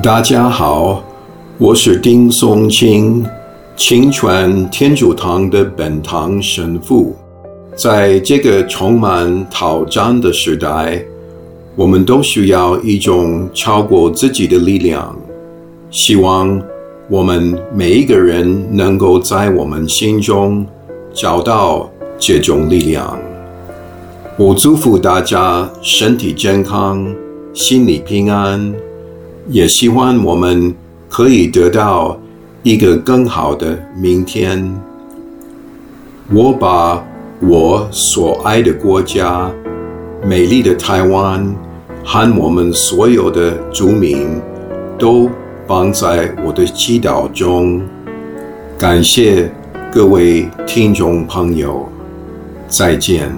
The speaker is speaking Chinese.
大家好，我是丁松青，清泉天主堂的本堂神父。在这个充满挑战的时代，我们都需要一种超过自己的力量。希望我们每一个人能够在我们心中找到这种力量。我祝福大家身体健康，心理平安。也希望我们可以得到一个更好的明天。我把我所爱的国家、美丽的台湾和我们所有的族民都放在我的祈祷中。感谢各位听众朋友，再见。